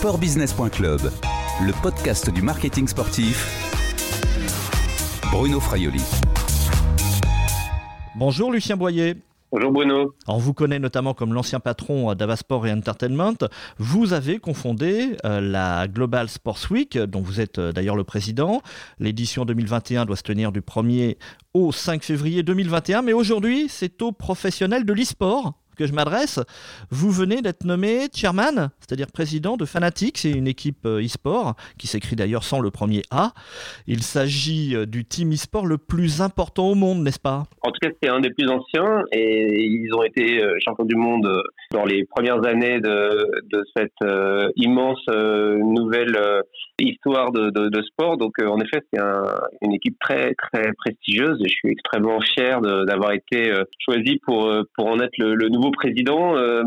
Sportbusiness.club, le podcast du marketing sportif. Bruno Fraioli. Bonjour Lucien Boyer. Bonjour Bruno. On vous connaît notamment comme l'ancien patron d'Avasport et Entertainment. Vous avez confondé euh, la Global Sports Week, dont vous êtes euh, d'ailleurs le président. L'édition 2021 doit se tenir du 1er au 5 février 2021, mais aujourd'hui, c'est aux professionnels de l'e-sport que je m'adresse. Vous venez d'être nommé chairman, c'est-à-dire président de Fanatics, c'est une équipe euh, e-sport qui s'écrit d'ailleurs sans le premier A. Il s'agit euh, du team e-sport le plus important au monde, n'est-ce pas? En tout cas, c'est un des plus anciens et ils ont été euh, champions du monde dans les premières années de, cette immense nouvelle histoire de, sport. Donc, en effet, c'est une équipe très, très prestigieuse et je suis extrêmement fier d'avoir été choisi pour, pour en être le nouveau président, euh,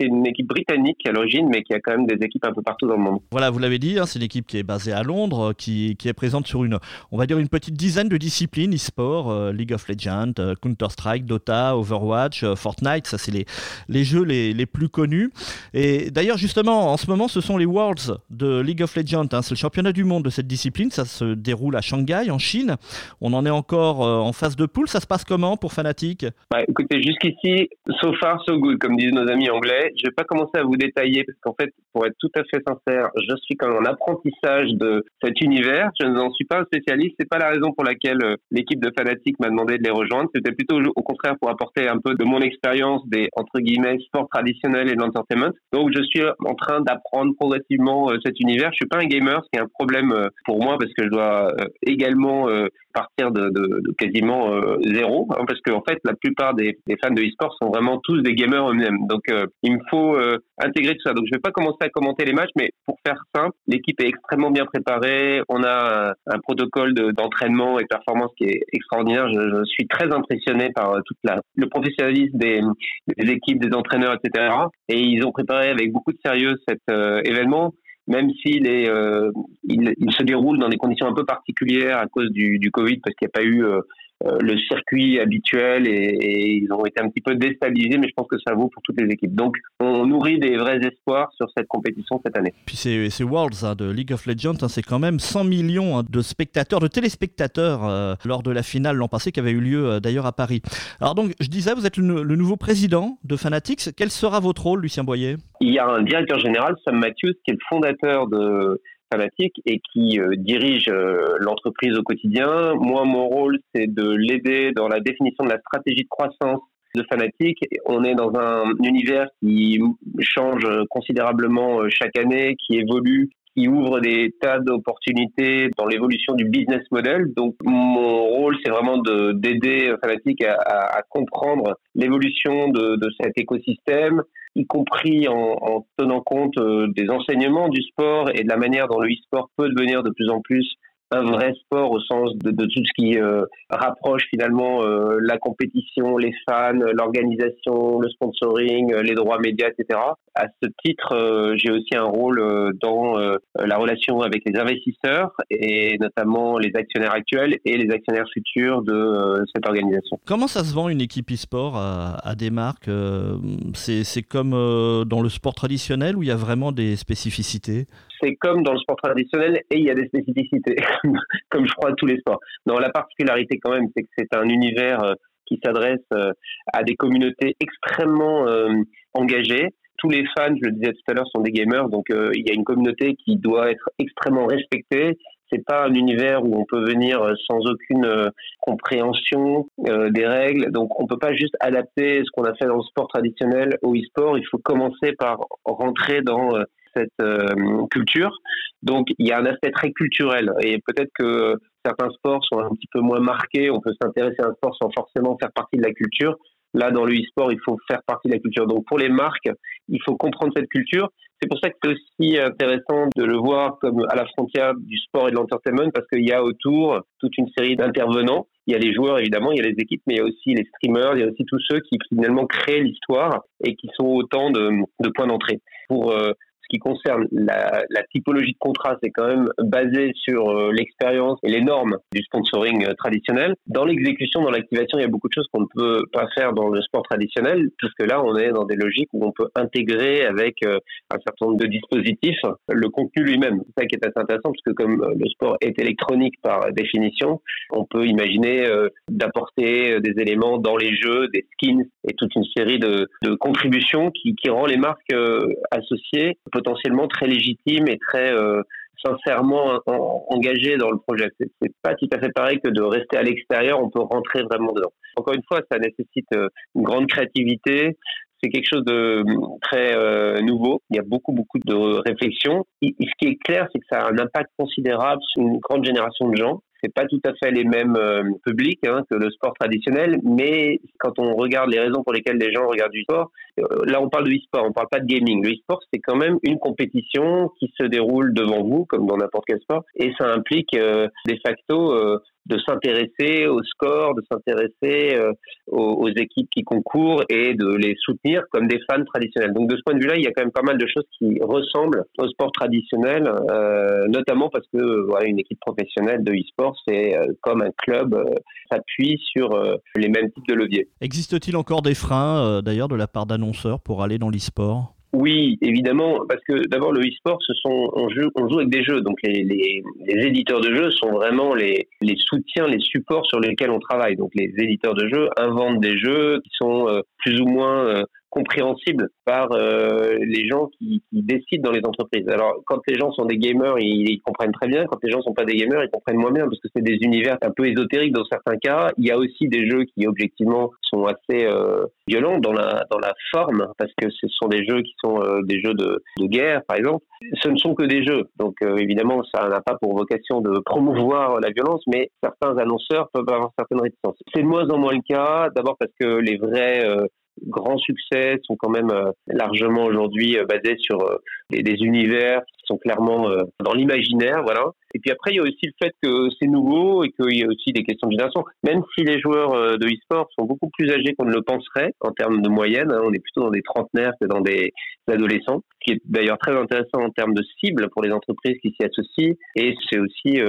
c'est une équipe britannique à l'origine, mais qui a quand même des équipes un peu partout dans le monde. Voilà, vous l'avez dit, hein, c'est une équipe qui est basée à Londres, qui, qui, est présente sur une, on va dire une petite dizaine de disciplines e-sport, euh, League of Legends, euh, Counter-Strike, Dota, Overwatch, Fortnite, ça c'est les, les jeux les, les, plus connus. Et d'ailleurs, justement, en ce moment, ce sont les Worlds de League of Legends, hein, c'est le championnat du monde de cette discipline, ça se déroule à Shanghai, en Chine. On en est encore en phase de poule, ça se passe comment pour Fnatic? Bah, Écoutez, jusqu'ici, sauf far so good, comme disent nos amis anglais. Je vais pas commencer à vous détailler parce qu'en fait, pour être tout à fait sincère, je suis quand même en apprentissage de cet univers. Je n'en suis pas un spécialiste. C'est pas la raison pour laquelle euh, l'équipe de Fanatic m'a demandé de les rejoindre. C'était plutôt au contraire pour apporter un peu de mon expérience des entre guillemets sports traditionnels et de l'entertainment. Donc je suis en train d'apprendre progressivement euh, cet univers. Je suis pas un gamer, ce qui est un problème euh, pour moi parce que je dois également partir de, de, quasiment zéro, hein, parce qu'en en fait la plupart des, des fans de e-sport sont vraiment tous des gamers eux-mêmes. Donc, euh, il me faut euh, intégrer tout ça. Donc, je vais pas commencer à commenter les matchs, mais pour faire simple, l'équipe est extrêmement bien préparée. On a un, protocole d'entraînement et de performance qui est extraordinaire. Je, suis très impressionné par euh, toute la, le professionnalisme des, des, équipes, des entraîneurs, etc. Et ils ont préparé avec beaucoup de sérieux cet événement même s'il est, il, il, se déroule dans des conditions un peu particulières à cause du, du Covid, parce qu'il n'y a pas eu euh, le circuit habituel et, ils ont été un petit peu déstabilisés, mais je pense que ça vaut pour toutes les équipes. Donc, on nourrit des vrais espoirs sur cette compétition cette année. Puis c'est Worlds hein, de League of Legends, hein, c'est quand même 100 millions hein, de spectateurs, de téléspectateurs euh, lors de la finale l'an passé qui avait eu lieu euh, d'ailleurs à Paris. Alors donc, je disais, vous êtes le, le, nouveau président de Fanatics. Quel sera votre rôle, Lucien Boyer? Il y a un directeur général, Sam Matthews, qui est le fondateur de et qui euh, dirige euh, l'entreprise au quotidien. Moi, mon rôle, c'est de l'aider dans la définition de la stratégie de croissance de Fanatic. On est dans un univers qui change considérablement euh, chaque année, qui évolue, qui ouvre des tas d'opportunités dans l'évolution du business model. Donc, mon rôle, c'est vraiment d'aider Fanatic à, comprendre l'évolution de, cet écosystème, y compris en, en tenant compte euh, des enseignements du sport et de la manière dont le e-sport peut devenir de plus en plus un vrai sport au sens de, de tout ce qui euh, rapproche finalement euh, la compétition, les fans, l'organisation, le sponsoring, les droits médias, etc. À ce titre, j'ai aussi un rôle dans la relation avec les investisseurs et notamment les actionnaires actuels et les actionnaires futurs de cette organisation. Comment ça se vend une équipe e-sport à, à, des marques C'est comme dans le sport traditionnel où il y a vraiment des spécificités? C'est comme dans le sport traditionnel et il y a des spécificités, comme je crois tous les sports. Non, la particularité quand même, c'est que c'est un univers euh, qui s'adresse euh, à des communautés extrêmement euh, engagées. Tous les fans, je le disais tout à l'heure, sont des gamers, donc il y a une communauté qui doit être extrêmement respectée. C'est pas un univers où on peut venir sans aucune compréhension des règles. Donc on peut pas juste adapter ce qu'on a fait dans le sport traditionnel au e-sport. Il faut commencer par rentrer dans cette euh, culture. Donc il y a un aspect très culturel et peut-être que certains sports sont un petit peu moins marqués. On peut s'intéresser à un sport sans forcément faire partie de la culture. Là, dans le e-sport, il faut faire partie de la culture. Donc, pour les marques, il faut comprendre cette culture. C'est pour ça que c'est aussi intéressant de le voir comme à la frontière du sport et de l'entertainment, parce qu'il y a autour toute une série d'intervenants. Il y a les joueurs, évidemment, il y a les équipes, mais il y a aussi les streamers, il y a aussi tous ceux qui finalement créent l'histoire et qui sont autant de, points d'entrée. Pour euh, qui concerne la, typologie de contrat, c'est quand même basé sur euh, l'expérience et les normes du sponsoring euh, traditionnel. Dans l'exécution, dans l'activation, il y a beaucoup de choses qu'on ne peut pas faire dans le sport traditionnel, puisque là, on est dans des logiques où on peut intégrer avec euh, un certain nombre de dispositifs le contenu lui-même. C'est ça qui est assez intéressant, parce que comme le sport est électronique par définition, on peut imaginer d'apporter des éléments dans les jeux, des skins et toute une série de, contributions qui, rend les marques associées très légitimes et très euh, sincèrement engagées dans le projet. C'est pas tout à fait pareil que de rester à l'extérieur, on peut rentrer vraiment dedans. Encore une fois, ça nécessite euh, une grande créativité, c'est quelque chose de très euh, nouveau. Il y a beaucoup, beaucoup de réflexions. ce qui est clair, c'est que ça a un impact considérable sur une grande génération de gens c'est pas tout à fait les mêmes euh, publics hein, que le sport traditionnel, mais quand on regarde les raisons pour lesquelles les gens regardent du sport, euh, là on parle de e-sport, on parle pas de gaming. Le e-sport c'est quand même une compétition qui se déroule devant vous, comme dans n'importe quel sport, et ça implique euh, de facto de s'intéresser au score, de s'intéresser euh, aux, équipes qui concourent et de les soutenir comme des fans traditionnels. Donc de ce point de vue-là, il y a quand même pas mal de choses qui ressemblent au sport traditionnel, euh, notamment parce que voilà, une équipe professionnelle de e-sport, c'est euh, comme un club s'appuie sur les mêmes types de leviers. Existe-t-il encore des freins, d'ailleurs, de la part d'annonceurs pour aller dans l'e-sport? Oui, évidemment, parce que d'abord le e-sport, ce sont on joue, on joue avec des jeux, donc les, les, les, éditeurs de jeux sont vraiment les, les soutiens, les supports sur lesquels on travaille. Donc les éditeurs de jeux inventent des jeux qui sont euh, plus ou moins euh, compréhensible par euh, les gens qui, décident dans les entreprises. Alors, quand les gens sont des gamers, ils, comprennent très bien. Quand les gens sont pas des gamers, ils comprennent moins bien parce que c'est des univers un peu ésotériques dans certains cas. Il y a aussi des jeux qui, objectivement, sont assez euh, violents dans la dans la forme parce que ce sont des jeux qui sont euh, des jeux de, de guerre, par exemple. Ce ne sont que des jeux, donc euh, évidemment, ça n'a pas pour vocation de promouvoir la violence, mais certains annonceurs peuvent avoir certaines réticences. C'est de moins en moins le cas. D'abord parce que les vrais grands succès sont quand même euh, largement aujourd'hui euh, basés sur euh, des, univers qui sont clairement dans l'imaginaire, voilà. Et puis après, il y a aussi le fait que c'est nouveau et qu'il y a aussi des questions de génération. Même si les joueurs de e-sport sont beaucoup plus âgés qu'on ne le penserait en termes de moyenne, hein, on est plutôt dans des trentenaires que dans des adolescents, ce qui est d'ailleurs très intéressant en termes de cible pour les entreprises qui s'y associent. Et c'est aussi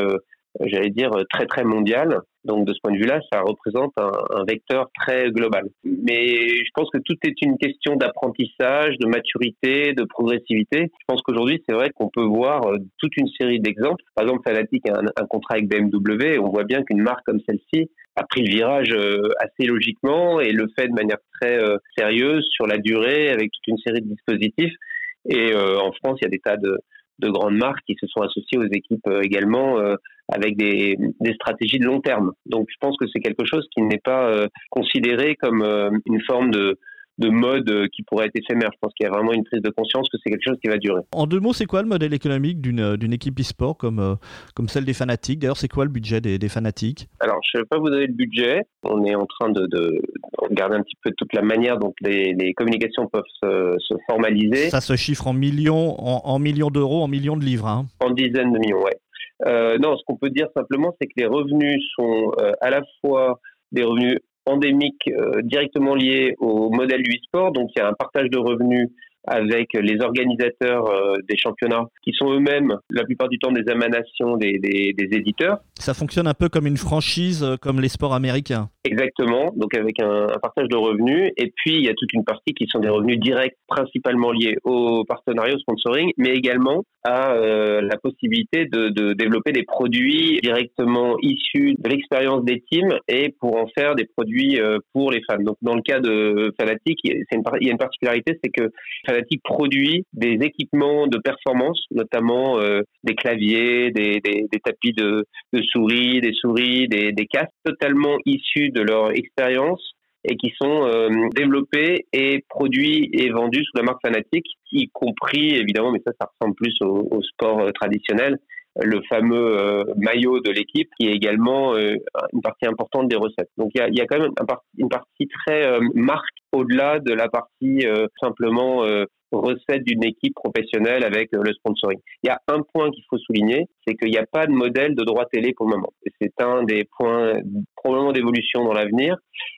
j'allais dire, très très mondial. Donc de ce point de vue-là, ça représente un, un, vecteur très global. Mais je pense que tout est une question d'apprentissage, de maturité, de progressivité. Je pense qu'aujourd'hui, c'est vrai qu'on peut voir euh, toute une série d'exemples. Par exemple, Fanatic a un, un, contrat avec BMW. On voit bien qu'une marque comme celle-ci a pris le virage euh, assez logiquement et le fait de manière très euh, sérieuse sur la durée avec toute une série de dispositifs. Et en France, il y a des tas de, de grandes marques qui se sont associées aux équipes euh, également euh, avec des, des, stratégies de long terme. Donc je pense que c'est quelque chose qui n'est pas euh, considéré comme une forme de, de mode euh, qui pourrait être éphémère. Je pense qu'il y a vraiment une prise de conscience que c'est quelque chose qui va durer. En deux mots, c'est quoi le modèle économique d'une, euh, équipe e-sport comme, euh, comme celle des fanatiques? D'ailleurs, c'est quoi le budget des, des fanatiques? Alors, je ne vais pas vous donner le budget. On est en train de, de, regarder un petit peu toute la manière dont les, les communications peuvent se, se, formaliser. Ça se chiffre en millions, en, millions d'euros, en millions de livres. Hein. En dizaines de millions, ouais. Euh, non, ce qu'on peut dire simplement, c'est que les revenus sont à la fois des revenus endémiques euh, directement liés au modèle du e-sport. Donc il y a un partage de revenus avec les organisateurs euh, des championnats, qui sont eux-mêmes la plupart du temps des émanations des, des, des, éditeurs. Ça fonctionne un peu comme une franchise, euh, comme les sports américains. Exactement, donc avec un, un, partage de revenus. Et puis, il y a toute une partie qui sont des revenus directs, principalement liés au partenariat, au sponsoring, mais également à euh, la possibilité de, de, développer des produits directement issus de l'expérience des teams et pour en faire des produits pour les fans. Donc, dans le cas de Fanatic, il y a une particularité, c'est que Fanatic produit des équipements de performance, notamment euh, des claviers, des, des, tapis de, de, souris, des souris, des, des casques totalement issus de leur expérience et qui sont euh, développés et produits et vendus sous la marque Fanatic, y compris évidemment, mais ça, ça ressemble plus au, au sport euh, traditionnel, le fameux euh, maillot de l'équipe qui est également euh, une partie importante des recettes. Donc il y a, y a, quand même un une partie très marque au-delà de la partie simplement recette d'une équipe professionnelle avec le sponsoring. Il y a un point qu'il faut souligner, c'est qu'il n'y a pas de modèle de droit télé pour le moment. C'est un des points probablement d'évolution dans l'avenir.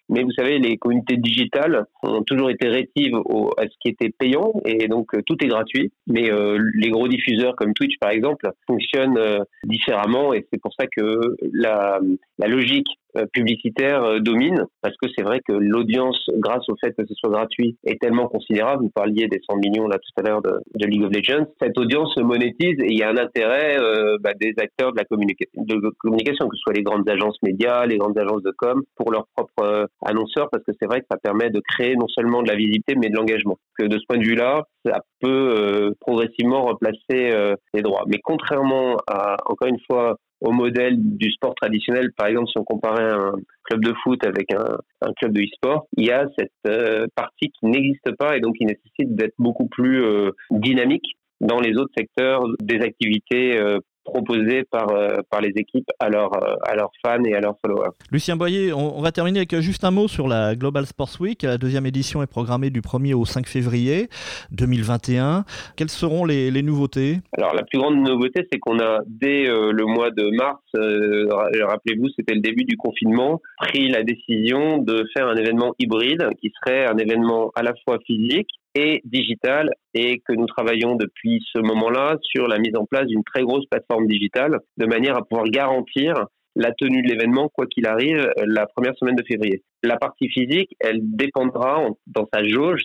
Mais vous savez, les communautés digitales ont toujours été rétives à ce qui était payant et donc euh, tout est gratuit. Mais euh, les gros diffuseurs comme Twitch par exemple fonctionnent euh, différemment et c'est pour ça que la, la logique publicitaire domine parce que c'est vrai que l'audience, grâce au fait que ce soit gratuit, est tellement considérable. Vous parliez des 100 millions là tout à l'heure de, de, League of Legends. Cette audience se monétise et il y a un intérêt bah, des acteurs de la communication, que ce soit les grandes agences médias, les grandes agences de com, pour leur propre annonceurs parce que c'est vrai que ça permet de créer non seulement de la visibilité mais de l'engagement. De ce point de vue-là, ça peut euh, progressivement remplacer euh, les droits. Mais contrairement à encore une fois au modèle du sport traditionnel, par exemple si on comparait un club de foot avec un, club de e-sport, il y a cette euh, partie qui n'existe pas et donc qui nécessite d'être beaucoup plus dynamique dans les autres secteurs des activités proposés par, euh, par les équipes à, leurs euh, à leurs fans et à leurs followers. Lucien Boyer, on, va terminer avec juste un mot sur la Global Sports Week. La deuxième édition est programmée du 1er au 5 février 2021. Quelles seront les, les nouveautés? Alors la plus grande nouveauté, c'est qu'on a dès euh, le mois de mars, rappelez-vous, c'était le début du confinement, pris la décision de faire un événement hybride qui serait un événement à la fois physique et digital et que nous travaillons depuis ce moment-là sur la mise en place d'une très grosse plateforme digitale de manière à pouvoir garantir la tenue de l'événement, quoi qu'il arrive, la première semaine de février. La partie physique, elle dépendra dans sa jauge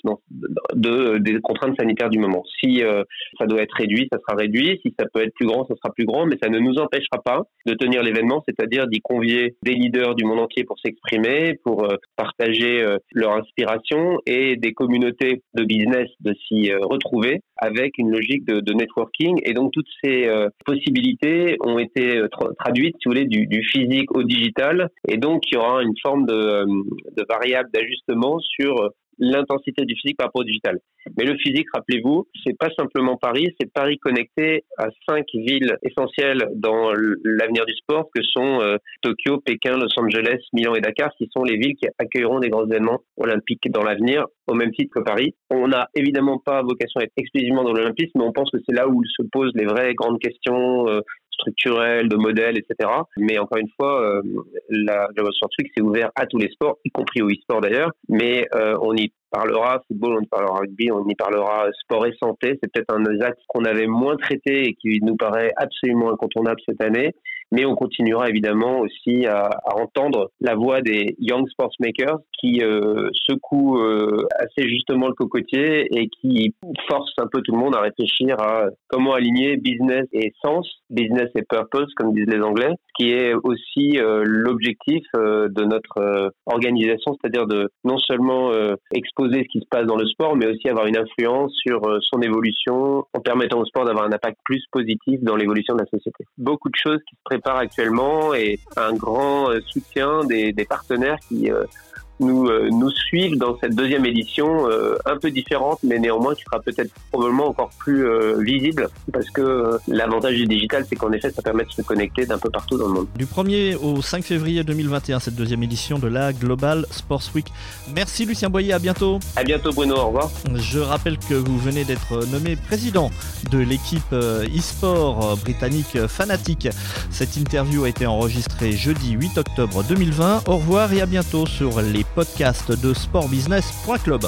de, des contraintes sanitaires du moment. Si euh, ça doit être réduit, ça sera réduit. Si ça peut être plus grand, ça sera plus grand. Mais ça ne nous empêchera pas de tenir l'événement, c'est-à-dire d'y convier des leaders du monde entier pour s'exprimer, pour euh, partager euh, leur inspiration et des communautés de business de s'y retrouver avec une logique de, de, networking. Et donc toutes ces possibilités ont été traduites, si vous voulez, du, du, physique au digital. Et donc il y aura une forme de de variables d'ajustement sur l'intensité du physique par rapport au digital. Mais le physique, rappelez-vous, c'est pas simplement Paris, c'est Paris connecté à cinq villes essentielles dans l'avenir du sport, que sont euh, Tokyo, Pékin, Los Angeles, Milan et Dakar, qui sont les villes qui accueilleront des grands événements olympiques dans l'avenir, au même titre que Paris. On n'a évidemment pas vocation à être exclusivement dans l'olympisme, mais on pense que c'est là où se posent les vraies grandes questions euh, structurelles, de modèles, etc. Mais encore une fois, euh, la Global Sport Week, c'est ouvert à tous les sports, y compris au e-sport d'ailleurs, mais euh, on y parlera football, on y parlera rugby, on y parlera sport et santé. C'est peut-être un des axes qu'on avait moins traité et qui nous paraît absolument incontournable cette année. Mais on continuera évidemment aussi à, entendre la voix des young sports makers qui euh, secouent euh, assez justement le cocotier et qui forcent un peu tout le monde à réfléchir à comment aligner business et sens, business et purpose, comme disent les Anglais, qui est aussi euh, l'objectif euh, de notre organisation, c'est-à-dire de non seulement exposer ce qui se passe dans le sport, mais aussi avoir une influence sur son évolution en permettant au sport d'avoir un impact plus positif dans l'évolution de la société. Beaucoup de choses qui se préparent actuellement et un grand soutien des, des partenaires qui nous, euh, nous suivent dans cette deuxième édition euh, un peu différente, mais néanmoins qui sera peut-être probablement encore plus euh, visible, parce que l'avantage du digital, c'est qu'en effet, ça permet de se connecter d'un peu partout dans le monde. Du 1er au 5 février 2021, cette deuxième édition de la Global Sports Week. Merci Lucien Boyer, à bientôt. À bientôt Bruno, au revoir. Je rappelle que vous venez d'être nommé président de l'équipe e-sport britannique Fanatic. Cette interview a été enregistrée jeudi 8 octobre 2020. Au revoir et à bientôt sur les podcast de sportbusiness.club.